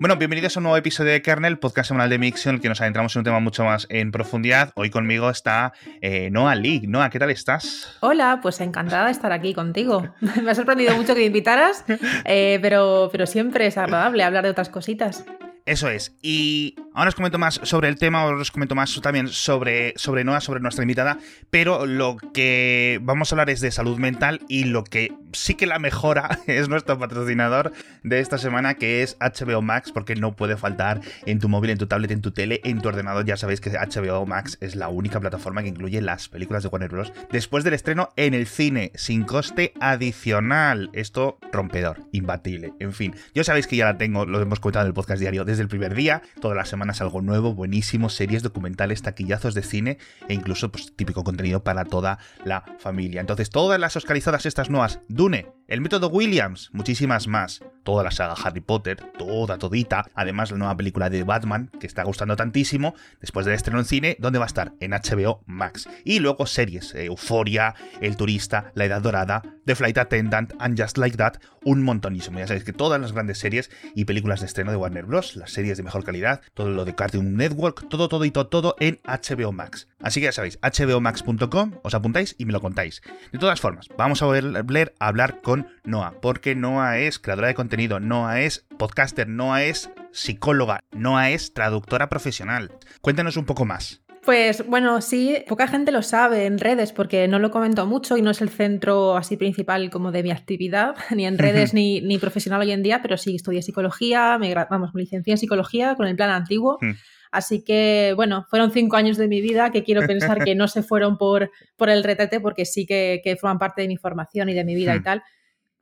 Bueno, bienvenidos a un nuevo episodio de Kernel, podcast semanal de Mixon, en el que nos adentramos en un tema mucho más en profundidad. Hoy conmigo está eh, Noah Lee. Noah, ¿qué tal estás? Hola, pues encantada de estar aquí contigo. Me ha sorprendido mucho que me invitaras, eh, pero, pero siempre es agradable hablar de otras cositas. Eso es. Y ahora os comento más sobre el tema, ahora os comento más también sobre, sobre Noah, sobre nuestra invitada, pero lo que vamos a hablar es de salud mental y lo que sí que la mejora es nuestro patrocinador de esta semana, que es HBO Max, porque no puede faltar en tu móvil, en tu tablet, en tu tele, en tu ordenador. Ya sabéis que HBO Max es la única plataforma que incluye las películas de Warner Bros. después del estreno en el cine, sin coste adicional. Esto rompedor, imbatible. En fin, ya sabéis que ya la tengo, lo hemos comentado en el podcast diario desde el primer día. Todas las semanas algo nuevo, buenísimo, series, documentales, taquillazos de cine e incluso pues, típico contenido para toda la familia. Entonces, todas las oscarizadas estas nuevas, Dune, el método Williams, muchísimas más. Toda la saga Harry Potter, toda, todita. Además, la nueva película de Batman, que está gustando tantísimo, después del estreno en cine, ¿dónde va a estar? En HBO Max. Y luego series, eh, Euforia, El Turista, La Edad Dorada, The Flight Attendant, And Just Like That, un montonísimo. Ya sabéis que todas las grandes series y películas de estreno de Warner Bros., series de mejor calidad, todo lo de Cartoon Network, todo, todo y todo, todo en HBO Max. Así que ya sabéis, hbomax.com, os apuntáis y me lo contáis. De todas formas, vamos a volver a hablar con Noah, porque Noah es creadora de contenido, Noah es podcaster, Noah es psicóloga, Noah es traductora profesional. Cuéntanos un poco más. Pues bueno, sí, poca gente lo sabe en redes porque no lo comento mucho y no es el centro así principal como de mi actividad, ni en redes ni, ni profesional hoy en día, pero sí estudié psicología, me, vamos, me licencié en psicología con el plan antiguo. Hmm. Así que, bueno, fueron cinco años de mi vida que quiero pensar que no se fueron por, por el retrete porque sí que, que forman parte de mi formación y de mi vida y hmm. tal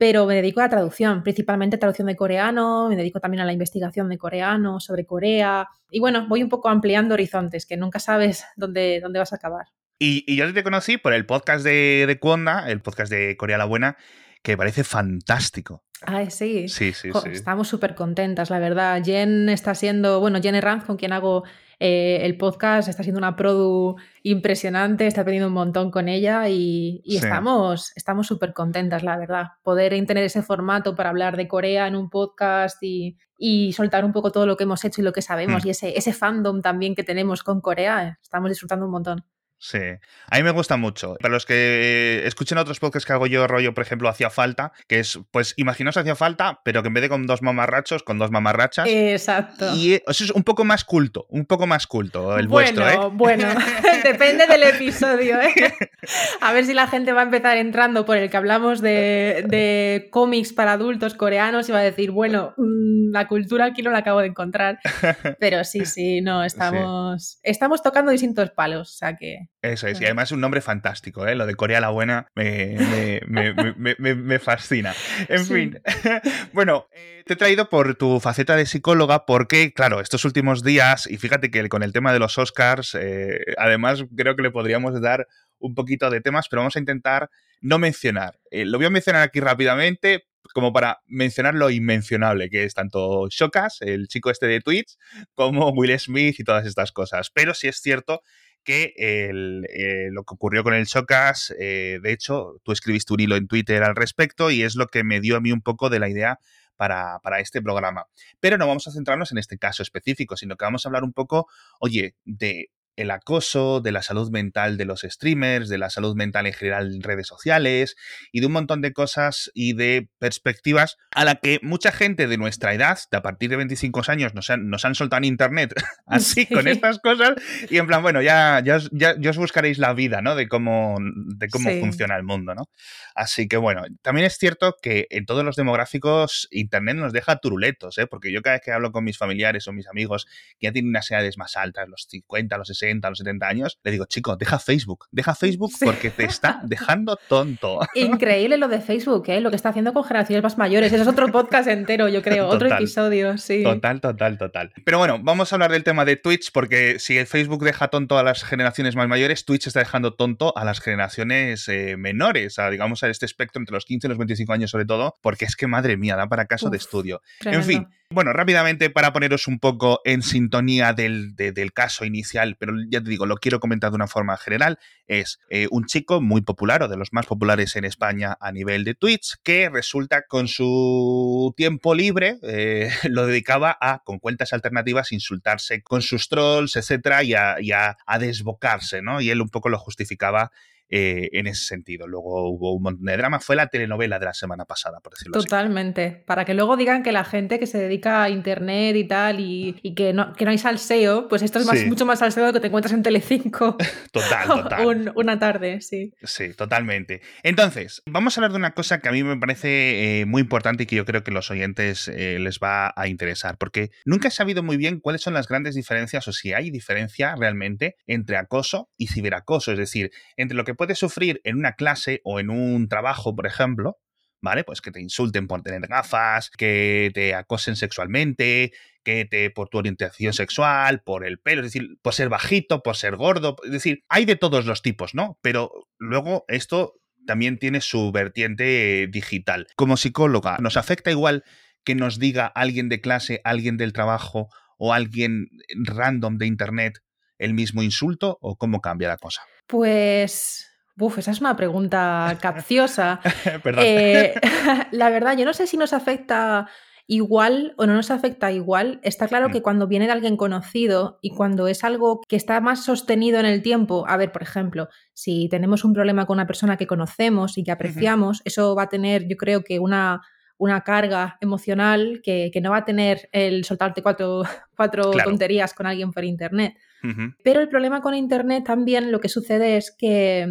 pero me dedico a la traducción, principalmente traducción de coreano, me dedico también a la investigación de coreano, sobre Corea, y bueno, voy un poco ampliando horizontes, que nunca sabes dónde, dónde vas a acabar. Y, yo te conocí por el podcast de, de el podcast de Corea la Buena, que parece fantástico. Ay, sí. Sí, sí, sí. Estamos súper contentas, la verdad. Jen está siendo, bueno, Jen Ranz, con quien hago eh, el podcast, está siendo una produ impresionante, está aprendiendo un montón con ella y, estamos estamos súper contentas, la verdad. Poder tener ese formato para hablar de Corea en un podcast y, soltar un poco todo lo que hemos hecho y lo que sabemos hmm. y ese, ese fandom también que tenemos con Corea, estamos disfrutando un montón. Sí, a mí me gusta mucho. Para los que escuchen otros podcasts que hago yo, rollo, por ejemplo, Hacía Falta, que es, pues, imaginaos Hacía Falta, pero que en vez de con dos mamarrachos, con dos mamarrachas. Exacto. Y eso es un poco más culto, un poco más culto el vuestro, ¿eh? Bueno, depende del episodio, ¿eh? A ver si la gente va a empezar entrando por el que hablamos de, de cómics para adultos coreanos y va a decir, bueno, mm, la cultura aquí no la acabo de encontrar. Pero sí, sí, no, estamos, estamos tocando distintos palos, o sea que... Eso es, y además es un nombre fantástico, ¿eh? Lo de Corea la Buena me, me, fascina. En fin, bueno, eh, te he traído por tu faceta de psicóloga porque, claro, estos últimos días, y fíjate que con el tema de los Oscars, eh, además creo que le podríamos dar un poquito de temas, pero vamos a intentar no mencionar. Eh, lo voy a mencionar aquí rápidamente, como para mencionar lo inmencionable que es tanto Shokas, el chico este de Twitch, como Will Smith y todas estas cosas. Pero sí es cierto que eh, lo que ocurrió con el Chocas, eh, de hecho, tú escribiste un hilo en Twitter al respecto y es lo que me dio a mí un poco de la idea para, para, este programa. Pero no vamos a centrarnos en este caso específico, sino que vamos a hablar un poco, oye, de el acoso, de la salud mental de los streamers, de la salud mental en general en redes sociales y de un montón de cosas y de perspectivas a la que mucha gente de nuestra edad, de a partir de 25 años, nos han, nos han soltado en internet así con estas cosas y en plan, bueno, ya, ya, ya, os buscaréis la vida, ¿no? De cómo, de cómo funciona el mundo, ¿no? Así que bueno, también es cierto que en todos los demográficos internet nos deja turuletos, ¿eh? Porque yo cada vez que hablo con mis familiares o mis amigos que ya tienen unas edades más altas, los 50, los 60, a los 70 años, le digo, chico, deja Facebook, deja Facebook porque te está dejando tonto. Increíble lo de Facebook, ¿eh? lo que está haciendo con generaciones más mayores. Ese es otro podcast entero, yo creo, otro episodio, sí. Total, total, total. Pero bueno, vamos a hablar del tema de Twitch porque si el Facebook deja tonto a las generaciones más mayores, Twitch está dejando tonto a las generaciones eh, menores, a, digamos a este espectro entre los 15 y los 25 años sobre todo, porque es que madre mía, da para caso de estudio. En fin, Bueno, rápidamente para poneros un poco en sintonía del, del caso inicial, pero ya te digo, lo quiero comentar de una forma general, es eh, un chico muy popular o de los más populares en España a nivel de Twitch que resulta con su tiempo libre eh, lo dedicaba a, con cuentas alternativas, insultarse con sus trolls, etcétera, y a, y a desbocarse, ¿no? Y él un poco lo justificaba eh, en ese sentido. Luego hubo un montón de drama. Fue la telenovela de la semana pasada, por decirlo Totalmente. así. Totalmente. Para que luego digan que la gente que se dedica a internet y tal y, que, no, que no hay salseo, pues esto es mucho más salseo de lo que te encuentras en Telecinco. total, total. una tarde, sí. Sí, totalmente. Entonces, vamos a hablar de una cosa que a mí me parece eh, muy importante y que yo creo que los oyentes eh, les va a interesar, porque nunca he sabido muy bien cuáles son las grandes diferencias o si hay diferencia realmente entre acoso y ciberacoso, es decir, entre lo que puedes sufrir en una clase o en un trabajo, por ejemplo, ¿vale? Pues que te insulten por tener gafas, que te acosen sexualmente, que te por tu orientación sexual, por el pelo, es decir, por ser bajito, por ser gordo, es decir, hay de todos los tipos, ¿no? Pero luego esto también tiene su vertiente digital. Como psicóloga, ¿nos afecta igual que nos diga alguien de clase, alguien del trabajo o alguien random de internet el mismo insulto o cómo cambia la cosa? Pues Uf, esa es una pregunta capciosa. Eh, la verdad, yo no sé si nos afecta igual o no nos afecta igual. Está claro mm. que cuando viene de alguien conocido y cuando es algo que está más sostenido en el tiempo, a ver, por ejemplo, si tenemos un problema con una persona que conocemos y que apreciamos, eso va a tener, yo creo que una, una carga emocional que, no va a tener el soltarte cuatro, cuatro tonterías con alguien por internet. Pero el problema con Internet también lo que sucede es que,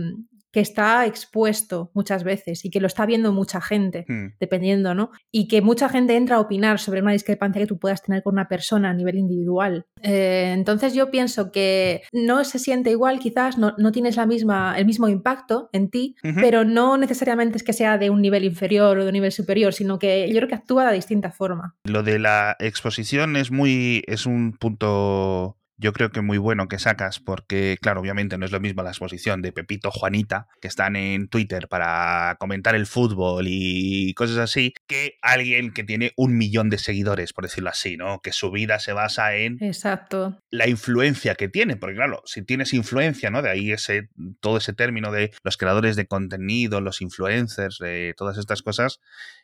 que está expuesto muchas veces y que lo está viendo mucha gente, hmm. dependiendo, ¿no? Y que mucha gente entra a opinar sobre una discrepancia que tú puedas tener con una persona a nivel individual. Eh, entonces yo pienso que no se siente igual, quizás no, no tienes la misma, el mismo impacto en ti, pero no necesariamente es que sea de un nivel inferior o de un nivel superior, sino que yo creo que actúa de distinta forma. Lo de la exposición es muy, es un punto yo creo que muy bueno que sacas, porque, claro, obviamente no es lo mismo la exposición de Pepito Juanita, que están en Twitter para comentar el fútbol y cosas así, que alguien que tiene un millón de seguidores, por decirlo así, ¿no? Que su vida se basa en Exacto. la influencia que tiene, porque claro, si tienes influencia, ¿no? De ahí ese, todo ese término de los creadores de contenido, los influencers, de todas estas cosas,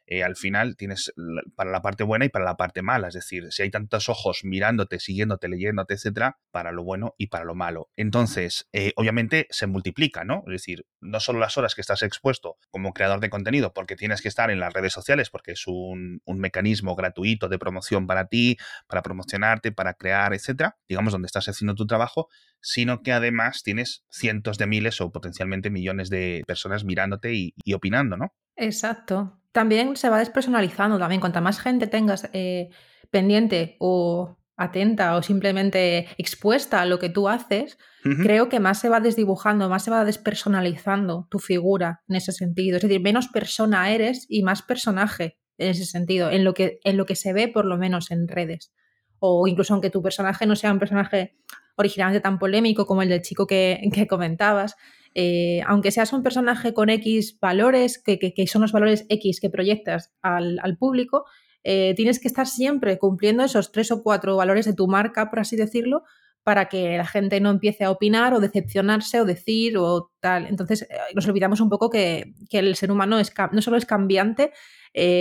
eh, al final tienes para la parte buena y para la parte mala. Es decir, si hay tantos ojos mirándote, siguiéndote, leyéndote, etcétera, para lo bueno y para lo malo. Entonces, eh, obviamente se multiplica, ¿no? Es decir, no solo las horas que estás expuesto como creador de contenido, porque tienes que estar en las redes sociales, porque es un, mecanismo gratuito de promoción para ti, para promocionarte, para crear, etcétera, digamos, donde estás haciendo tu trabajo, sino que además tienes cientos de miles o potencialmente millones de personas mirándote y, y opinando, ¿no? Exacto también se va despersonalizando también. Cuanta más gente tengas eh, pendiente o atenta o simplemente expuesta a lo que tú haces, creo que más se va desdibujando, más se va despersonalizando tu figura en ese sentido. Es decir, menos persona eres y más personaje en ese sentido, en lo que, en lo que se ve por lo menos en redes. O incluso aunque tu personaje no sea un personaje originalmente tan polémico como el del chico que, que comentabas, eh, aunque seas un personaje con X valores, que, son los valores X que proyectas al, público, eh, tienes que estar siempre cumpliendo esos tres o cuatro valores de tu marca, por así decirlo, para que la gente no empiece a opinar o decepcionarse o decir o tal. Entonces, eh, nos olvidamos un poco que, el ser humano no solo es cambiante,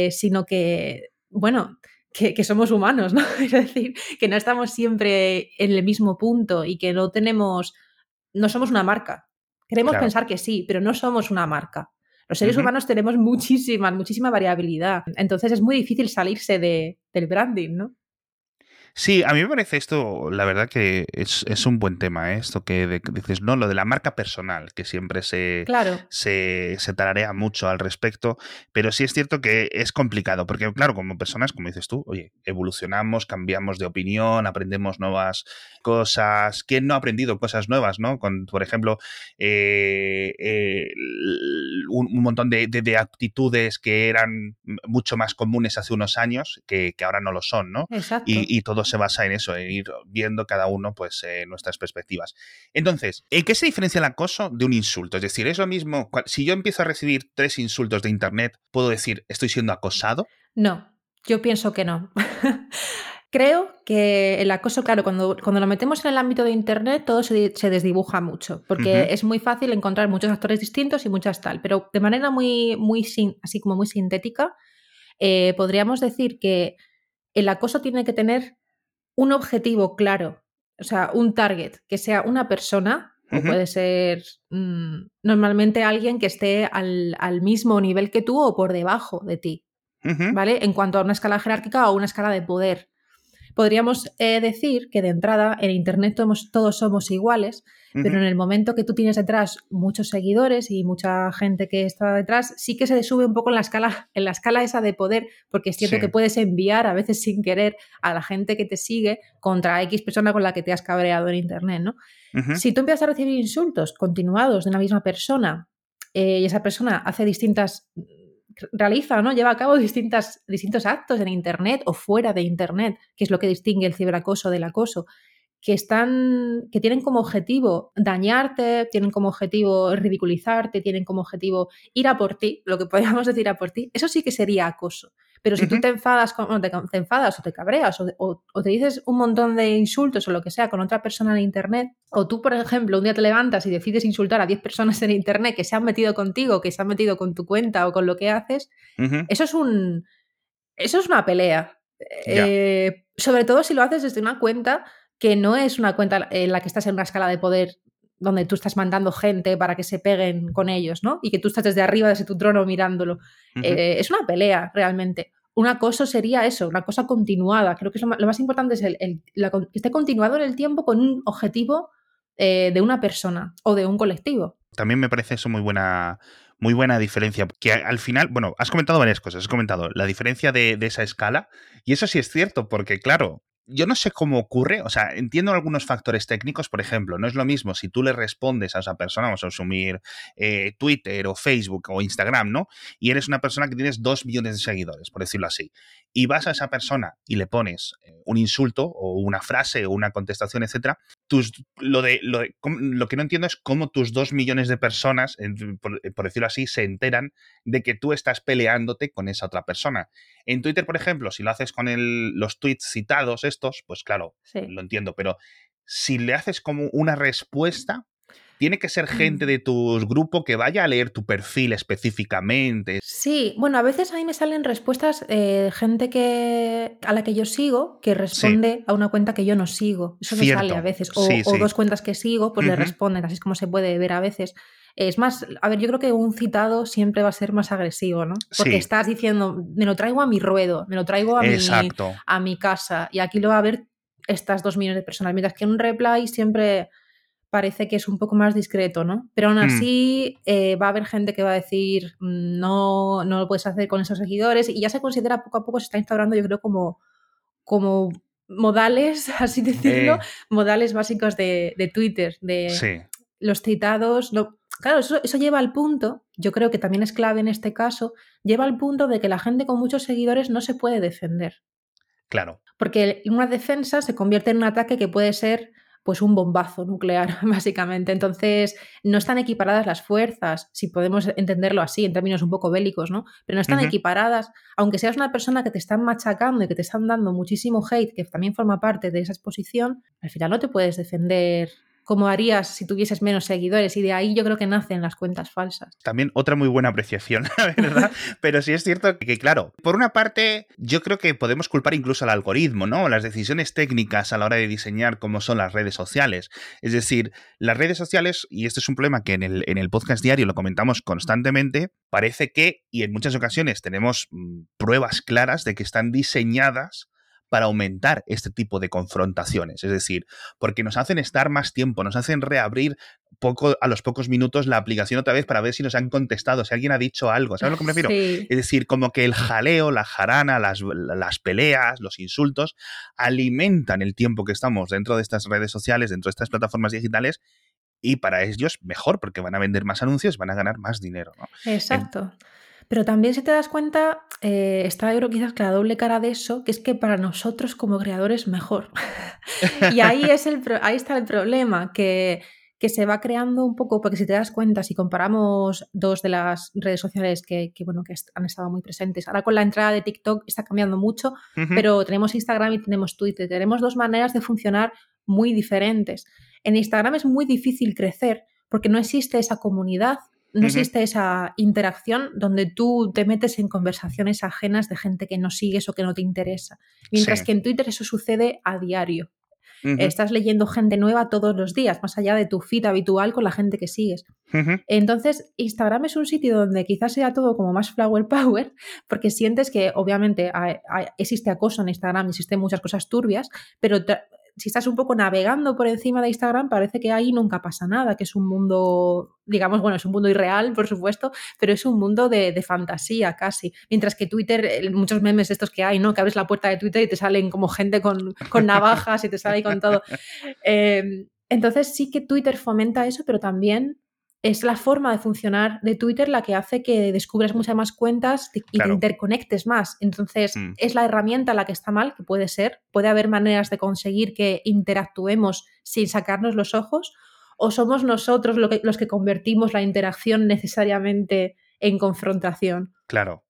sino que, bueno, que, somos humanos, ¿no? Es decir, que no estamos siempre en el mismo punto y que no tenemos, no somos una marca. Queremos pensar que sí, pero no somos una marca. Los seres humanos tenemos muchísima, muchísima variabilidad. Entonces es muy difícil salirse de, del branding, ¿no? Sí, a mí me parece esto, la verdad que es, un buen tema, ¿eh? esto que, dices, no, lo de la marca personal, que siempre se, se, se tararea mucho al respecto, pero sí es cierto que es complicado, porque claro, como personas, como dices tú, oye, evolucionamos, cambiamos de opinión, aprendemos nuevas cosas. ¿Quién no ha aprendido cosas nuevas, no? Con, por ejemplo, eh, eh, un, montón de, de, actitudes que eran mucho más comunes hace unos años, que, que ahora no lo son, ¿no? Exacto. Y, y todo se basa en eso, en ir viendo cada uno pues eh, nuestras perspectivas. Entonces, ¿en qué se diferencia el acoso de un insulto? Es decir, es lo mismo, si yo empiezo a recibir tres insultos de internet, ¿puedo decir estoy siendo acosado? No. Yo pienso que no. Creo que el acoso, claro, cuando, cuando lo metemos en el ámbito de Internet, todo se, desdibuja mucho, porque es muy fácil encontrar muchos actores distintos y muchas tal, pero de manera muy, muy así como muy sintética, eh, podríamos decir que el acoso tiene que tener un objetivo claro, o sea, un target, que sea una persona, o puede ser mm, normalmente alguien que esté al, al, mismo nivel que tú o por debajo de ti, ¿vale? En cuanto a una escala jerárquica o una escala de poder. Podríamos eh, decir que de entrada en Internet todos, somos iguales, pero en el momento que tú tienes detrás muchos seguidores y mucha gente que está detrás, sí que se sube un poco en la escala, en la escala esa de poder, porque es cierto que puedes enviar a veces sin querer a la gente que te sigue contra X persona con la que te has cabreado en Internet, ¿no? Si tú empiezas a recibir insultos continuados de una misma persona eh, y esa persona hace distintas realiza, ¿no? Lleva a cabo distintas, distintos actos en Internet o fuera de Internet, que es lo que distingue el ciberacoso del acoso, que están, que tienen como objetivo dañarte, tienen como objetivo ridiculizarte, tienen como objetivo ir a por ti, lo que podríamos decir a por ti, eso sí que sería acoso. Pero si tú te enfadas, con, te, enfadas o te cabreas o, te dices un montón de insultos o lo que sea con otra persona en Internet, o tú, por ejemplo, un día te levantas y decides insultar a 10 personas en Internet que se han metido contigo, que se han metido con tu cuenta o con lo que haces, eso es un... Eso es una pelea. Eh, sobre todo si lo haces desde una cuenta que no es una cuenta en la que estás en una escala de poder donde tú estás mandando gente para que se peguen con ellos, ¿no? Y que tú estás desde arriba, desde tu trono mirándolo. Eh, es una pelea, realmente. Un acoso sería eso, una cosa continuada. Creo que lo, más importante es el, que esté continuado en el tiempo con un objetivo eh, de una persona o de un colectivo. También me parece eso muy buena, muy buena diferencia. Que al final, bueno, has comentado varias cosas. Has comentado la diferencia de, de, esa escala. Y eso sí es cierto, porque claro, yo no sé cómo ocurre, o sea, entiendo algunos factores técnicos, por ejemplo, no es lo mismo si tú le respondes a esa persona, vamos a asumir eh, Twitter o Facebook o Instagram, ¿no? Y eres una persona que tienes dos millones de seguidores, por decirlo así, y vas a esa persona y le pones eh, un insulto o una frase o una contestación, etcétera, tus, lo, de, lo, lo, que no entiendo es cómo tus dos millones de personas, por, decirlo así, se enteran de que tú estás peleándote con esa otra persona. En Twitter, por ejemplo, si lo haces con el, los tweets citados estos, pues claro, lo entiendo, pero si le haces como una respuesta, tiene que ser gente mm. de tu grupo que vaya a leer tu perfil específicamente. Sí, bueno, a veces a mí me salen respuestas de gente que a la que yo sigo que responde a una cuenta que yo no sigo. Eso me sale a veces. O, dos cuentas que sigo, pues le responden, así es como se puede ver a veces. Es más, a ver, yo creo que un citado siempre va a ser más agresivo, ¿no? Porque estás diciendo, me lo traigo a mi ruedo, me lo traigo a, mi, a mi casa, y aquí lo va a ver estas dos millones de personas, mientras que un reply siempre parece que es un poco más discreto, ¿no? Pero aún hmm. así eh, va a haber gente que va a decir mm, no, no lo puedes hacer con esos seguidores y ya se considera poco a poco, se está instaurando yo creo como, como modales, así decirlo, modales básicos de, Twitter, de los citados. claro, eso, eso lleva al punto, yo creo que también es clave en este caso, lleva al punto de que la gente con muchos seguidores no se puede defender. Claro. Porque una defensa se convierte en un ataque que puede ser pues un bombazo nuclear, básicamente. Entonces, no están equiparadas las fuerzas, si podemos entenderlo así, en términos un poco bélicos, ¿no? Pero no están equiparadas, aunque seas una persona que te están machacando y que te están dando muchísimo hate, que también forma parte de esa exposición, al final no te puedes defender como harías si tuvieses menos seguidores. Y de ahí yo creo que nacen las cuentas falsas. También otra muy buena apreciación, ¿verdad? Pero sí es cierto que, claro, por una parte, yo creo que podemos culpar incluso al algoritmo, ¿no? Las decisiones técnicas a la hora de diseñar cómo son las redes sociales. Es decir, las redes sociales, y este es un problema que en el, en el podcast diario lo comentamos constantemente, parece que, y en muchas ocasiones tenemos mm, pruebas claras de que están diseñadas para aumentar este tipo de confrontaciones. Es decir, porque nos hacen estar más tiempo, nos hacen reabrir poco, a los pocos minutos la aplicación otra vez para ver si nos han contestado, si alguien ha dicho algo. ¿Sabes lo que me refiero? Es decir, como que el jaleo, la jarana, las, las peleas, los insultos, alimentan el tiempo que estamos dentro de estas redes sociales, dentro de estas plataformas digitales y para ellos mejor porque van a vender más anuncios, van a ganar más dinero. Exacto. Pero también si te das cuenta, eh, está yo quizás que la doble cara de eso, que es que para nosotros como creadores mejor. y ahí, es el, ahí está el problema, que que se va creando un poco, porque si te das cuenta, si comparamos dos de las redes sociales que, bueno, que han estado muy presentes, ahora con la entrada de TikTok está cambiando mucho, pero tenemos Instagram y tenemos Twitter, tenemos dos maneras de funcionar muy diferentes. En Instagram es muy difícil crecer porque no existe esa comunidad, no existe esa interacción donde tú te metes en conversaciones ajenas de gente que no sigues o que no te interesa. Mientras que en Twitter eso sucede a diario. Estás leyendo gente nueva todos los días, más allá de tu feed habitual con la gente que sigues. Entonces, Instagram es un sitio donde quizás sea todo como más flower power, porque sientes que obviamente existe acoso en Instagram, existen muchas cosas turbias, pero si estás un poco navegando por encima de Instagram, parece que ahí nunca pasa nada, que es un mundo, digamos, bueno, es un mundo irreal, por supuesto, pero es un mundo de, fantasía casi. Mientras que Twitter, muchos memes estos que hay, ¿no? Que abres la puerta de Twitter y te salen como gente con, navajas y te sale con todo. Eh, entonces sí que Twitter fomenta eso, pero también es la forma de funcionar de Twitter la que hace que descubras muchas más cuentas y te interconectes más. Entonces, mm. es la herramienta la que está mal, que puede ser. Puede haber maneras de conseguir que interactuemos sin sacarnos los ojos, o somos nosotros los que convertimos la interacción necesariamente en confrontación. Claro.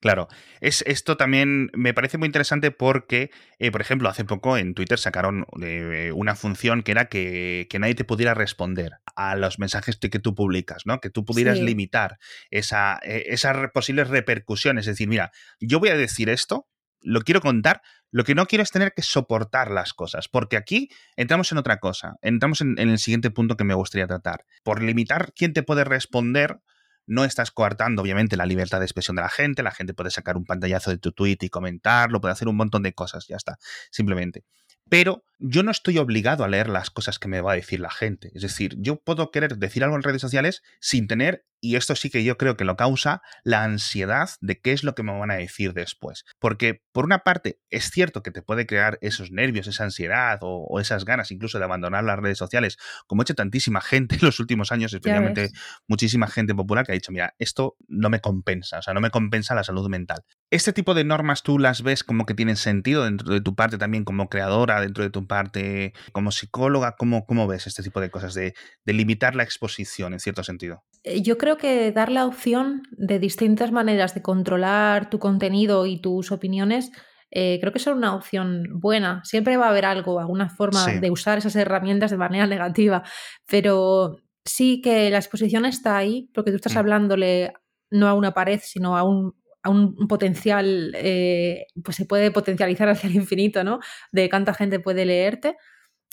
Claro, es, esto también me parece muy interesante porque, eh, por ejemplo, hace poco en Twitter sacaron eh, una función que era que, nadie te pudiera responder a los mensajes que tú publicas, ¿no? Que tú pudieras limitar esa, eh, esas posibles repercusiones. Es decir, mira, yo voy a decir esto, lo quiero contar, lo que no quiero es tener que soportar las cosas, porque aquí entramos en otra cosa, entramos en el siguiente punto que me gustaría tratar. Por limitar quién te puede responder, no estás coartando, obviamente, la libertad de expresión de la gente. La gente puede sacar un pantallazo de tu tweet y comentarlo, puede hacer un montón de cosas, ya está, simplemente. Pero yo no estoy obligado a leer las cosas que me va a decir la gente. Es decir, yo puedo querer decir algo en redes sociales sin tener, y esto sí que yo creo que lo causa, la ansiedad de qué es lo que me van a decir después. Porque, por una parte, es cierto que te puede crear esos nervios, esa ansiedad o, esas ganas incluso de abandonar las redes sociales, como ha hecho tantísima gente en los últimos años, especialmente muchísima gente popular que ha dicho, mira, esto no me compensa, o sea, no me compensa la salud mental. ¿Este tipo de normas tú las ves como que tienen sentido dentro de tu parte también como creadora, dentro de tu parte como psicóloga? ¿Cómo, cómo ves este tipo de cosas, de, limitar la exposición en cierto sentido? Eh, yo creo que dar la opción de distintas maneras de controlar tu contenido y tus opiniones eh, creo que es una opción buena. Siempre va a haber algo, alguna forma de usar esas herramientas de manera negativa, pero sí que la exposición está ahí porque tú estás mm. hablándole no a una pared, sino a un, a un, potencial, eh, pues se puede potencializar hacia el infinito, ¿no? De cuánta gente puede leerte.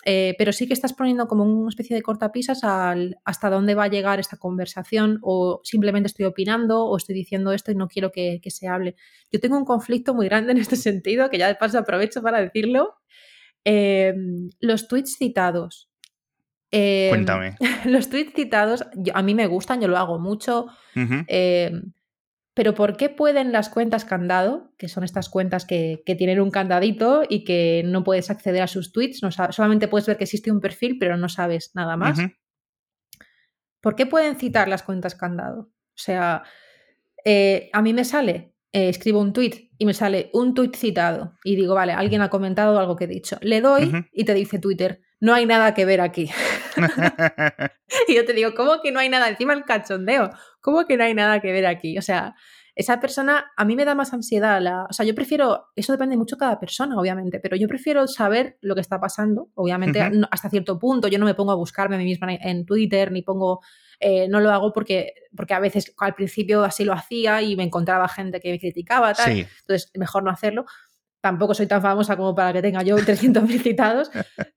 Eh, pero sí que estás poniendo como una especie de cortapisas al, hasta dónde va a llegar esta conversación o simplemente estoy opinando o estoy diciendo esto y no quiero que, se hable. Yo tengo un conflicto muy grande en este sentido, que ya de paso aprovecho para decirlo. Em, los tweets citados. Em, Cuéntame. Los tweets citados a mí me gustan, yo lo hago mucho. Pero ¿por qué pueden las cuentas candado, que son estas cuentas que, tienen un candadito y que no puedes acceder a sus tweets, no solamente puedes ver que existe un perfil, pero no sabes nada más? ¿Por qué pueden citar las cuentas candado? O sea, eh, a mí me sale, eh, escribo un tweet y me sale un tweet citado y digo, vale, alguien ha comentado algo que he dicho. Le doy y te dice Twitter, no hay nada que ver aquí. y yo te digo, ¿cómo que no hay nada? Encima el cachondeo, ¿cómo que no hay nada que ver aquí? O sea, esa persona a mí me da más ansiedad. La, o sea, yo prefiero, eso depende mucho de cada persona, obviamente, pero yo prefiero saber lo que está pasando, obviamente, hasta cierto punto. Yo no me pongo a buscarme a mí misma en Twitter, ni pongo, eh, no lo hago porque, porque a veces al principio así lo hacía y me encontraba gente que me criticaba, tal. Entonces, mejor no hacerlo tampoco soy tan famosa como para que tenga yo 300.000 citados,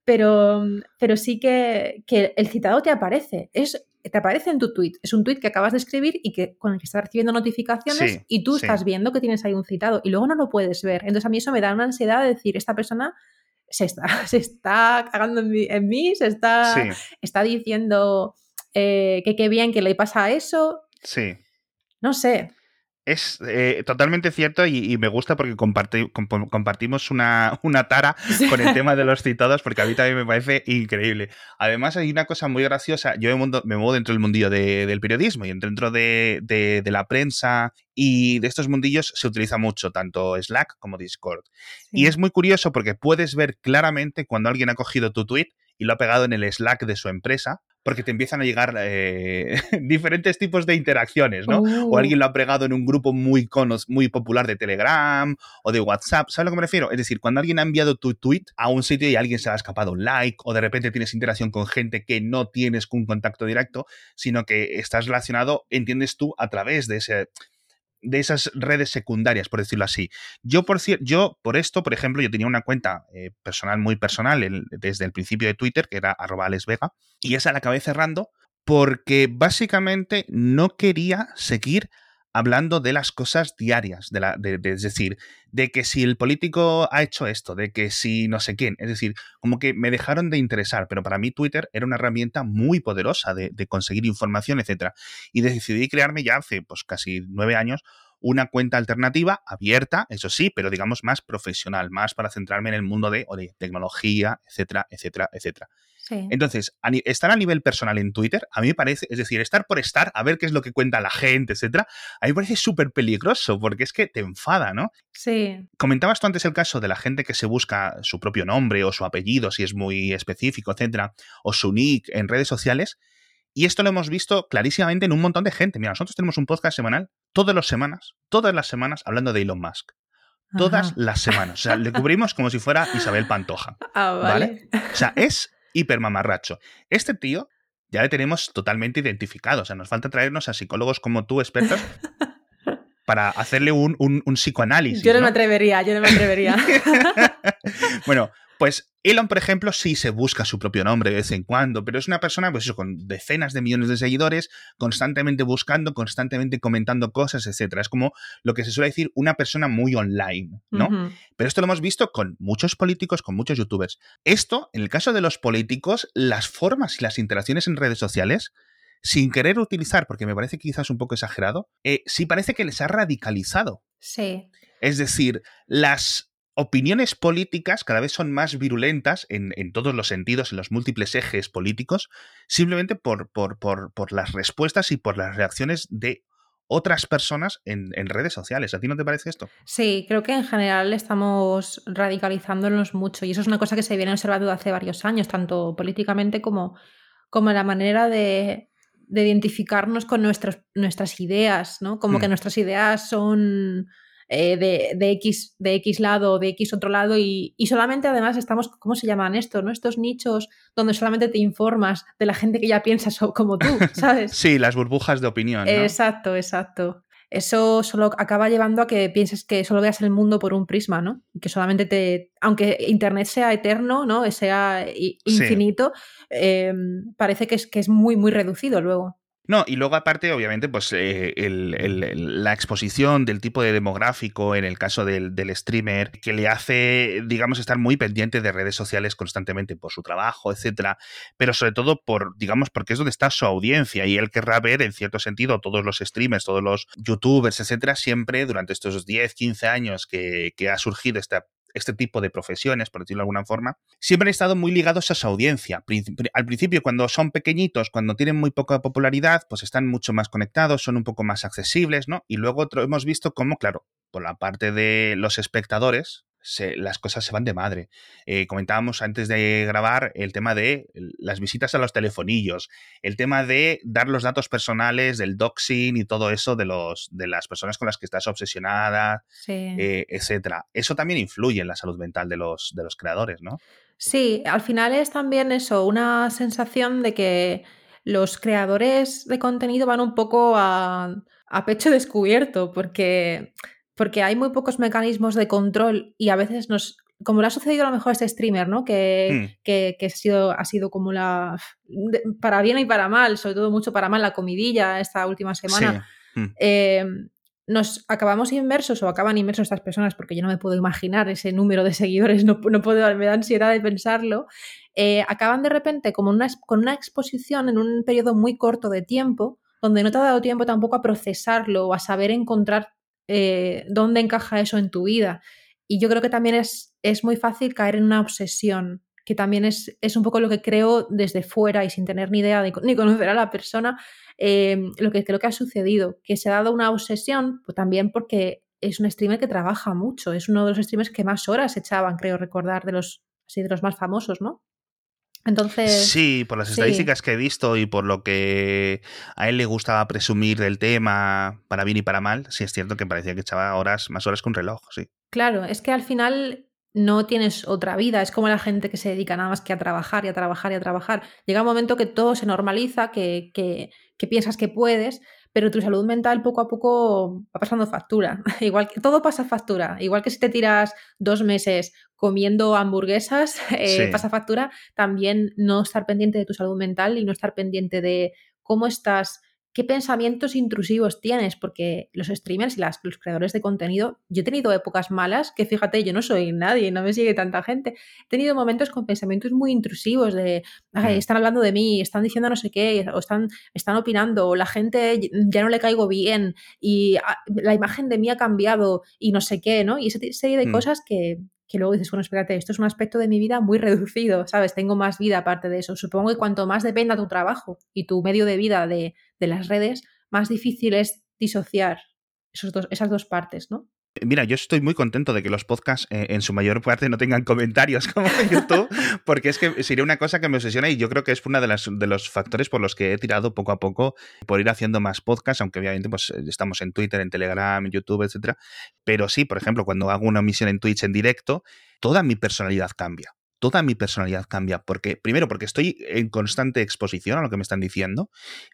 pero, pero sí que, el citado te aparece. Es, te aparece en tu tweet. Es un tweet que acabas de escribir y que, con el que estás recibiendo notificaciones y tú estás viendo que tienes ahí un citado y luego no lo puedes ver. Entonces a mí eso me da una ansiedad de decir, esta persona se está, se está cagando en mí, se está, está diciendo eh, que qué bien que le pasa eso. Sí. No sé, es eh, totalmente cierto y, me gusta porque compartimos una, una tara con el tema de los citados porque a mí también me parece increíble. Además hay una cosa muy graciosa, yo me, me muevo dentro del mundillo del periodismo y dentro de, la prensa y de estos mundillos se utiliza mucho tanto Slack como Discord. Y es muy curioso porque puedes ver claramente cuando alguien ha cogido tu tweet y lo ha pegado en el Slack de su empresa porque te empiezan a llegar eh, diferentes tipos de interacciones, ¿no? O Oh. alguien lo ha pegado en un grupo muy, cono- muy popular de Telegram o de WhatsApp, ¿sabes a lo que me refiero? Es decir, cuando alguien ha enviado tu tweet a un sitio y a alguien se le ha escapado un like o de repente tienes interacción con gente que no tienes un contacto directo, sino que estás relacionado, entiendes tú, a través de ese de esas redes secundarias, por decirlo así. Yo, por, yo, por esto, por ejemplo, yo tenía una cuenta eh, personal muy personal desde el principio de Twitter, que era arroba alesvega, y esa la acabé cerrando porque básicamente no quería seguir hablando de las cosas diarias, de la, de- de- es decir, de que si el político ha hecho esto, de que si no sé quién, es decir, como que me dejaron de interesar, pero para mí Twitter era una herramienta muy poderosa de, de conseguir información, etcétera, y decidí crearme ya hace pues casi nueve años una cuenta alternativa abierta, eso sí, pero digamos más profesional, más para centrarme en el mundo de, oye, tecnología, etcétera, etcétera, etcétera. Sí. Entonces, estar a nivel personal en Twitter, a mí me parece, es decir, estar por estar, a ver qué es lo que cuenta la gente, etcétera, a mí me parece súper peligroso, porque es que te enfada, ¿no? Sí. Comentabas tú antes el caso de la gente que se busca su propio nombre o su apellido, si es muy específico, etcétera, o su nick en redes sociales. Y esto lo hemos visto clarísimamente en un montón de gente. Mira, nosotros tenemos un podcast semanal, todas las semanas, todas las semanas, hablando de Elon Musk. Todas Ajá. las semanas. O sea, le cubrimos como si fuera Isabel Pantoja. Ah, vale. O sea, es hiper mamarracho. Este tío ya le tenemos totalmente identificado. O sea, nos falta traernos a psicólogos como tú, expertos, para hacerle un, un- un psicoanálisis. Yo no, ¿no? me atrevería, yo no me atrevería. bueno, pues Elon, por ejemplo, sí se busca su propio nombre de vez en cuando, pero es una persona, pues eso, con decenas de millones de seguidores, constantemente buscando, constantemente comentando cosas, etcétera. Es como lo que se suele decir una persona muy online, ¿no? Pero esto lo hemos visto con muchos políticos, con muchos youtubers. Esto, en el caso de los políticos, las formas y las interacciones en redes sociales, sin querer utilizar, porque me parece quizás un poco exagerado, eh, sí parece que les ha radicalizado. Sí. Es decir, las opiniones políticas cada vez son más virulentas en, en todos los sentidos, en los múltiples ejes políticos, simplemente por, por, por, por las respuestas y por las reacciones de otras personas en, en redes sociales. ¿A ti no te parece esto? Sí, creo que en general estamos radicalizándonos mucho y eso es una cosa que se viene observando hace varios años, tanto políticamente como, como la manera de, de identificarnos con nuestros, nuestras ideas, ¿no? Como Mm. que nuestras ideas son eh, de, de X, de X lado o de X otro lado y, y solamente además estamos, ¿cómo se llaman esto? ¿no? Estos nichos donde solamente te informas de la gente que ya piensa so- como tú, ¿sabes? Sí, las burbujas de opinión. ¿no? Exacto, exacto. Eso solo acaba llevando a que pienses que solo veas el mundo por un prisma, ¿no? Y que solamente te. Aunque Internet sea eterno, ¿no? Sea Sí. infinito, eh, parece que es, que es muy, muy reducido luego. No, y luego aparte, obviamente, pues eh, la exposición del tipo de demográfico en el caso del, del streamer, que le hace, digamos, estar muy pendiente de redes sociales constantemente por su trabajo, etcétera, pero sobre todo por, digamos, porque es donde está su audiencia y él querrá ver, en cierto sentido, todos los streamers, todos los youtubers, etcétera, siempre durante estos 10, 15 años que, que ha surgido esta este tipo de profesiones, por decirlo de alguna forma, siempre han estado muy ligados a su audiencia. Al principio, cuando son pequeñitos, cuando tienen muy poca popularidad, pues están mucho más conectados, son un poco más accesibles, ¿no? Y luego otro- hemos visto cómo, claro, por la parte de los espectadores, se- las cosas se van de madre. Eh, comentábamos antes de grabar el tema de las visitas a los telefonillos, el tema de dar los datos personales, del doxing y todo eso de, los, de las personas con las que estás obsesionada, Sí. eh, etcétera. Eso también influye en la salud mental de los, de los creadores, ¿no? Sí, al final es también eso, una sensación de que los creadores de contenido van un poco a, a pecho descubierto, porque, porque hay muy pocos mecanismos de control y a veces nos. Como le ha sucedido a lo mejor a este streamer, ¿no? Que, Mm. que, que ha, sido, ha sido como la. de- para bien y para mal, sobre todo mucho para mal, la comidilla esta última semana. Sí. Mm. Eh, nos acabamos inmersos o acaban inmersos estas personas, porque yo no me puedo imaginar ese número de seguidores, no, no puedo, me da ansiedad de pensarlo, eh, acaban de repente como una, con una exposición en un periodo muy corto de tiempo, donde no te ha dado tiempo tampoco a procesarlo o a saber encontrar eh, dónde encaja eso en tu vida. Y yo creo que también es, es muy fácil caer en una obsesión, que también es, es un poco lo que creo desde fuera y sin tener ni idea de- ni conocer a la persona, eh, lo que creo que ha sucedido, que se ha dado una obsesión, pues también porque es un streamer que trabaja mucho, es uno de los streamers que más horas echaban, creo recordar, de los, así, de los más famosos, ¿no? Entonces. Sí, por las estadísticas que he visto y por lo que a él le gustaba presumir del tema, para bien y para mal, sí es cierto que parecía que echaba horas, más horas que un reloj, sí. Claro, es que al final no tienes otra vida. Es como la gente que se dedica nada más que a trabajar y a trabajar y a trabajar. Llega un momento que todo se normaliza, que, que, que piensas que puedes, pero tu salud mental poco a poco va pasando factura. Igual que todo pasa factura. Igual que si te tiras dos meses comiendo hamburguesas, eh, pasa factura, también no estar pendiente de tu salud mental y no estar pendiente de cómo estás qué pensamientos intrusivos tienes, porque los streamers y las, los creadores de contenido, yo he tenido épocas malas, que fíjate, yo no soy nadie, no me sigue tanta gente, he tenido momentos con pensamientos muy intrusivos de, mm. están hablando de mí, están diciendo no sé qué, o están, están opinando, o la gente ya no le caigo bien, y ah, la imagen de mí ha cambiado, y no sé qué, ¿no? Y esa serie de mm. cosas que, que luego dices, bueno, espérate, esto es un aspecto de mi vida muy reducido, ¿sabes? Tengo más vida aparte de eso. Supongo que cuanto más dependa tu trabajo y tu medio de vida de, de las redes, más difícil es disociar esos dos, esas dos partes, ¿no? Mira, yo estoy muy contento de que los podcasts eh, en su mayor parte no tengan comentarios como YouTube, porque es que sería una cosa que me obsesiona y yo creo que es uno de, de los factores por los que he tirado poco a poco por ir haciendo más podcasts, aunque obviamente pues, estamos en Twitter, en Telegram, en YouTube, etcétera. Pero sí, por ejemplo, cuando hago una emisión en Twitch en directo, toda mi personalidad cambia toda mi personalidad cambia. Porque, primero, porque estoy en constante exposición a lo que me están diciendo.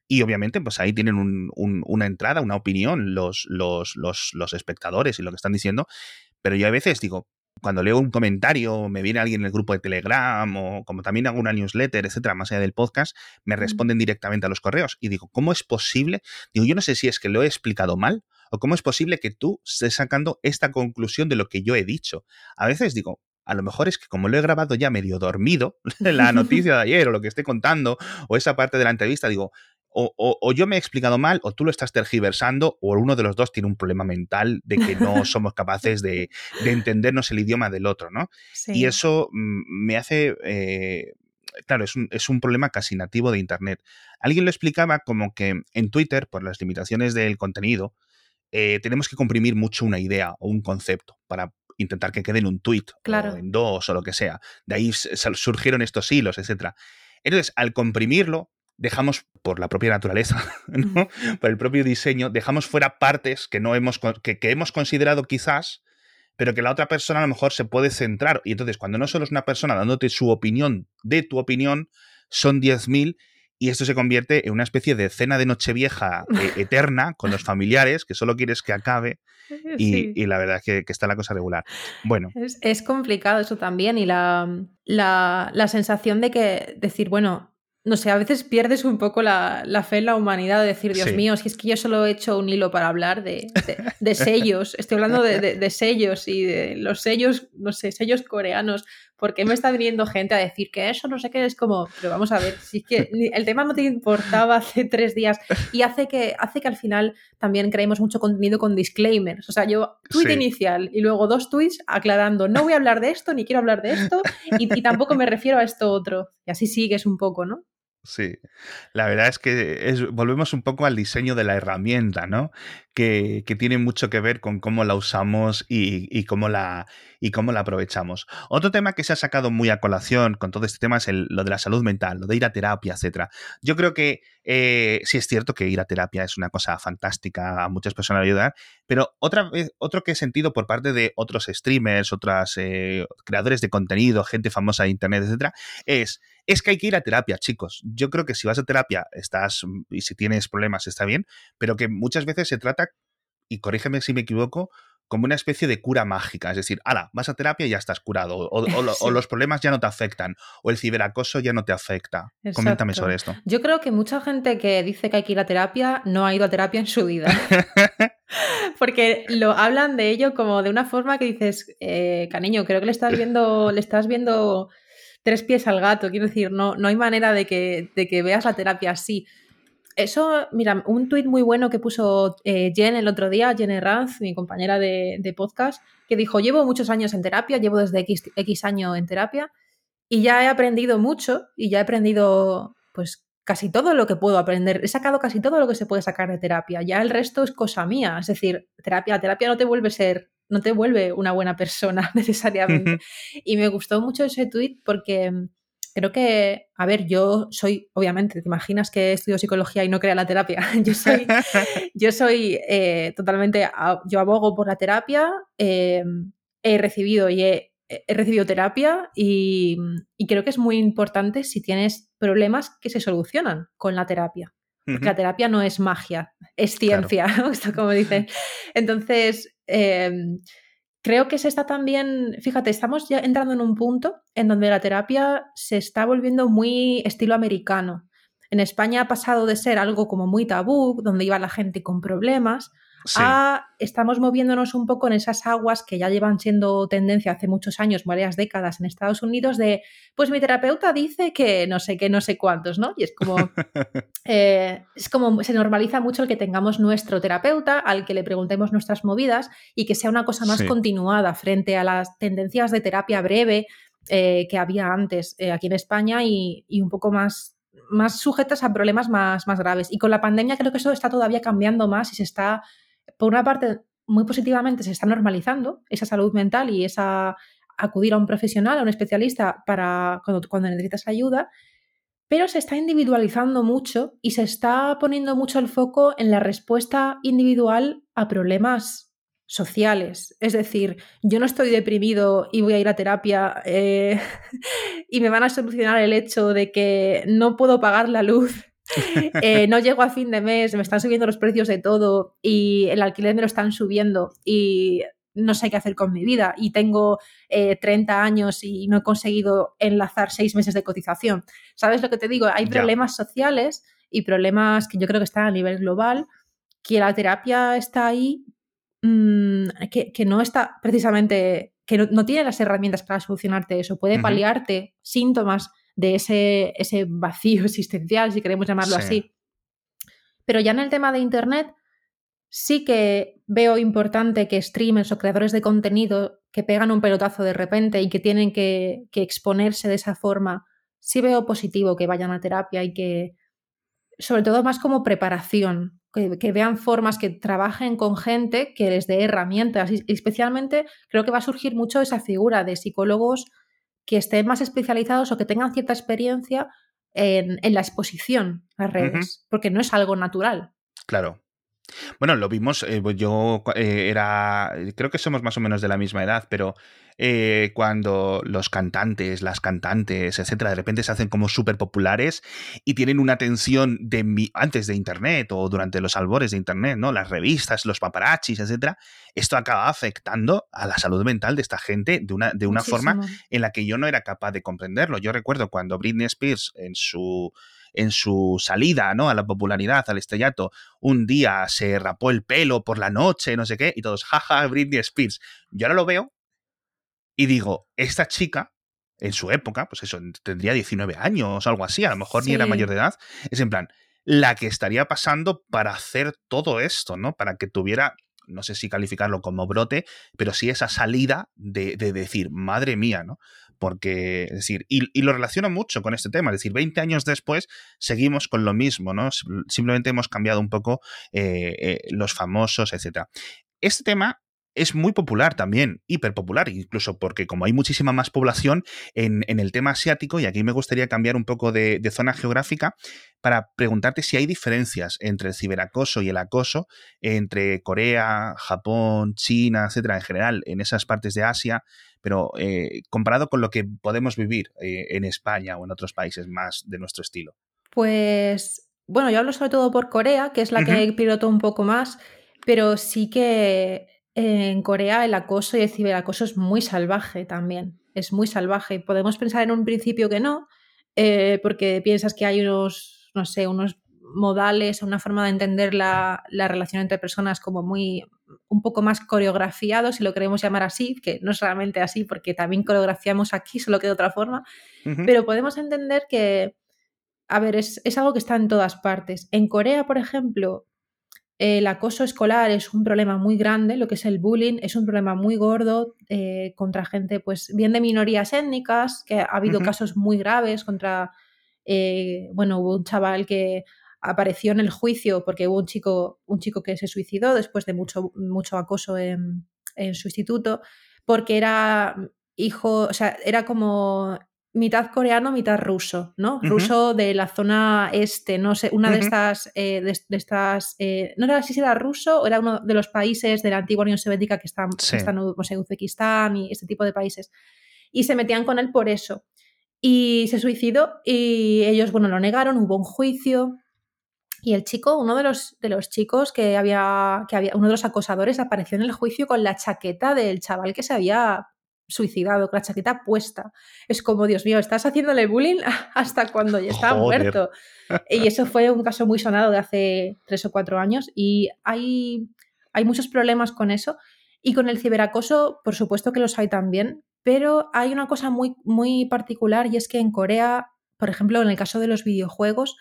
Y obviamente, pues ahí tienen una entrada, una opinión los, los, los, los, espectadores y lo que están diciendo. Pero yo a veces digo, cuando leo un comentario, me viene alguien en el grupo de Telegram o como también hago una newsletter, etcétera, más allá del podcast, me responden directamente a los correos. Y digo, ¿cómo es posible? Digo, yo no sé si es que lo he explicado mal o cómo es posible que tú estés sacando esta conclusión de lo que yo he dicho. A veces digo, a lo mejor es que como lo he grabado ya medio dormido, la noticia de ayer o lo que esté contando, o esa parte de la entrevista, digo, o, yo me he explicado mal, o tú lo estás tergiversando, o uno de los dos tiene un problema mental de que no somos capaces de, entendernos el idioma del otro, ¿no? Y eso mm, me hace... Eh, claro, es un, es un, problema casi nativo de Internet. Alguien lo explicaba como que en Twitter, por las limitaciones del contenido, eh, tenemos que comprimir mucho una idea o un concepto para intentar que quede en un tweet o en dos o lo que sea. De ahí surgieron estos hilos, etc. Entonces, al comprimirlo, dejamos, por la propia naturaleza, por el propio diseño, dejamos fuera partes que, no hemos, que, que hemos considerado quizás, pero que la otra persona a lo mejor se puede centrar. Y entonces, cuando no solo es una persona dándote su opinión de tu opinión, son 10.000 y esto se convierte en una especie de cena de Nochevieja eh, eterna con los familiares que solo quieres que acabe y, la verdad es que, está la cosa regular. Bueno. Es, complicado eso también y la, la, la, sensación de que decir, bueno, no sé, a veces pierdes un poco la, fe en la humanidad de decir, Dios mío, si es que yo solo he hecho un hilo para hablar de, sellos, estoy hablando de, sellos y de los sellos, no sé, sellos coreanos, ¿por qué me está viniendo gente a decir que eso no sé qué es como, pero vamos a ver, si es que el tema no te importaba hace tres días y hace que, hace que al final también creemos mucho contenido con disclaimers, o sea, yo tweet inicial y luego dos tweets aclarando, no voy a hablar de esto, ni quiero hablar de esto y, y tampoco me refiero a esto otro, y así sigues un poco, ¿no? Sí, la verdad es que es, volvemos un poco al diseño de la herramienta, ¿no? Que, tiene mucho que ver con cómo la usamos y, cómo la, y cómo la aprovechamos. Otro tema que se ha sacado muy a colación con todo este tema es el, lo de la salud mental, lo de ir a terapia, etc. Yo creo que eh, sí es cierto que ir a terapia es una cosa fantástica, a muchas personas ayudar, pero otra vez, otro que he sentido por parte de otros streamers, otros eh, creadores de contenido, gente famosa de internet, etc., es es que hay que ir a terapia, chicos. Yo creo que si vas a terapia, estás, y si tienes problemas, está bien, pero que muchas veces se trata, y corrígeme si me equivoco, como una especie de cura mágica. Es decir, ala, vas a terapia y ya estás curado. O, los problemas ya no te afectan. O el ciberacoso ya no te afecta. Coméntame sobre esto. Yo creo que mucha gente que dice que hay que ir a terapia no ha ido a terapia en su vida. Porque lo hablan de ello como de una forma que dices, eh, cariño, creo que le estás viendo, le estás viendo tres pies al gato. Quiero decir, no, no hay manera de que, de que veas la terapia así. Eso, mira, un tuit muy bueno que puso eh, Jen el otro día, Jen Ranz, mi compañera de, podcast, que dijo, llevo muchos años en terapia, llevo desde X, X año en terapia y ya he aprendido mucho y ya he aprendido pues casi todo lo que puedo aprender, he sacado casi todo lo que se puede sacar de terapia, ya el resto es cosa mía, es decir, terapia, terapia no te vuelve a ser no te vuelve una buena persona necesariamente. Y me gustó mucho ese tweet porque creo que, a ver, yo soy, obviamente, te imaginas que estudio psicología y no crea la terapia. yo soy, yo soy eh, totalmente, yo abogo por la terapia, em, he recibido y he, recibido terapia y, creo que es muy importante si tienes problemas que se solucionan con la terapia. Porque la terapia no es magia, es ciencia, Esto como dicen. Entonces, em, Creo que se está también, fíjate, estamos ya entrando en un punto en donde la terapia se está volviendo muy estilo americano. En España ha pasado de ser algo como muy tabú, donde iba la gente con problemas, estamos moviéndonos un poco en esas aguas que ya llevan siendo tendencia hace muchos años, varias décadas en Estados Unidos, de pues mi terapeuta dice que no sé qué, no sé cuántos, ¿no? Y es como, eh, es como se normaliza mucho el que tengamos nuestro terapeuta, al que le preguntemos nuestras movidas y que sea una cosa más continuada frente a las tendencias de terapia breve eh, que había antes eh, aquí en España y, y un poco más más sujetas a problemas más, más graves. Y con la pandemia creo que eso está todavía cambiando más y se está por una parte, muy positivamente se está normalizando esa salud mental y esa acudir a un profesional, a un especialista para cuando, necesitas ayuda, pero se está individualizando mucho y se está poniendo mucho el foco en la respuesta individual a problemas sociales. Es decir, yo no estoy deprimido y voy a ir a terapia eh, y me van a solucionar el hecho de que no puedo pagar la luz eh, no llego a fin de mes, me están subiendo los precios de todo y el alquiler me lo están subiendo y no sé qué hacer con mi vida y tengo 30 eh, años y no he conseguido enlazar seis meses de cotización. ¿Sabes lo que te digo? Hay problemas sociales y problemas que yo creo que están a nivel global, que la terapia está ahí, mm, que, no está precisamente, que no, tiene las herramientas para solucionarte eso, puede paliarte síntomas de ese, ese vacío existencial, si queremos llamarlo así. Pero ya en el tema de Internet, sí que veo importante que streamers o creadores de contenido que pegan un pelotazo de repente y que tienen que, exponerse de esa forma, sí veo positivo que vayan a terapia y que, sobre todo más como preparación, que, que, vean formas, que trabajen con gente que les dé herramientas. Y especialmente creo que va a surgir mucho esa figura de psicólogos que estén más especializados o que tengan cierta experiencia en, la exposición a redes, porque no es algo natural. Claro. Bueno, lo vimos, eh, yo eh, era, creo que somos más o menos de la misma edad, pero eh, cuando los cantantes, las cantantes, etcétera, de repente se hacen como súper populares y tienen una atención de antes de Internet o durante los albores de Internet, ¿no? Las revistas, los paparachis, etcétera, esto acaba afectando a la salud mental de esta gente de una, de una forma en la que yo no era capaz de comprenderlo. Yo recuerdo cuando Britney Spears en su en su salida, ¿no? A la popularidad, al estrellato, un día se rapó el pelo por la noche, no sé qué, y todos, jaja, Britney Spears. Yo ahora lo veo y digo, esta chica, en su época, pues eso, tendría 19 años, algo así, a lo mejor ni era mayor de edad, es en plan, la que estaría pasando para hacer todo esto, ¿no? Para que tuviera, no sé si calificarlo como brote, pero sí esa salida de, de decir, madre mía, ¿no? Porque, es decir, y, lo relaciono mucho con este tema, es decir, 20 años después seguimos con lo mismo, ¿no? Simplemente hemos cambiado un poco eh, eh, los famosos, etc. Este tema es muy popular también, hiper popular, incluso porque como hay muchísima más población en, el tema asiático, y aquí me gustaría cambiar un poco de, zona geográfica para preguntarte si hay diferencias entre el ciberacoso y el acoso entre Corea, Japón, China, etcétera, en general, en esas partes de Asia, pero eh, comparado con lo que podemos vivir eh, en España o en otros países más de nuestro estilo. Pues, bueno, yo hablo sobre todo por Corea, que es la que piloto un poco más, pero sí que en Corea el acoso y el ciberacoso es muy salvaje también, es muy salvaje. Podemos pensar en un principio que no, eh, porque piensas que hay unos, no sé, unos modales, una forma de entender la, relación entre personas como muy, un poco más coreografiado, si lo queremos llamar así, que no es realmente así, porque también coreografiamos aquí, solo que de otra forma, pero podemos entender que, a ver, es, es algo que está en todas partes. En Corea, por ejemplo, el acoso escolar es un problema muy grande, lo que es el bullying es un problema muy gordo eh, contra gente, pues bien de minorías étnicas, que ha habido casos muy graves contra, eh, bueno, hubo un chaval que apareció en el juicio porque hubo un chico, un chico que se suicidó después de mucho, mucho acoso en, su instituto, porque era hijo, o sea, era como mitad coreano, mitad ruso, ¿no? Ruso de la zona este, no sé, una de estas, eh, de, estas, eh, no era si era ruso o era uno de los países de la antigua Unión Soviética que están, están en Uzbekistán y este tipo de países. Y se metían con él por eso. Y se suicidó y ellos, bueno, lo negaron, hubo un juicio. Y el chico, uno de los, de los chicos que había, que había, uno de los acosadores apareció en el juicio con la chaqueta del chaval que se había suicidado, con la chaqueta puesta. Es como, Dios mío, estás haciéndole bullying hasta cuando ya está muerto. Y eso fue un caso muy sonado de hace tres o cuatro años y hay, hay muchos problemas con eso. Y con el ciberacoso, por supuesto que los hay también, pero hay una cosa muy, muy particular y es que en Corea, por ejemplo, en el caso de los videojuegos,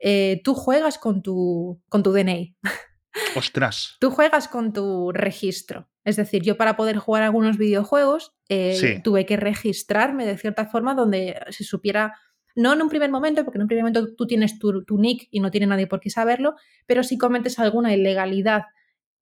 eh, tú juegas con tu, con tu DNI. Ostras. Tú juegas con tu registro. Es decir, yo para poder jugar algunos videojuegos eh, tuve que registrarme de cierta forma donde se supiera, no en un primer momento, porque en un primer momento tú tienes tu, nick y no tiene nadie por qué saberlo, pero si cometes alguna ilegalidad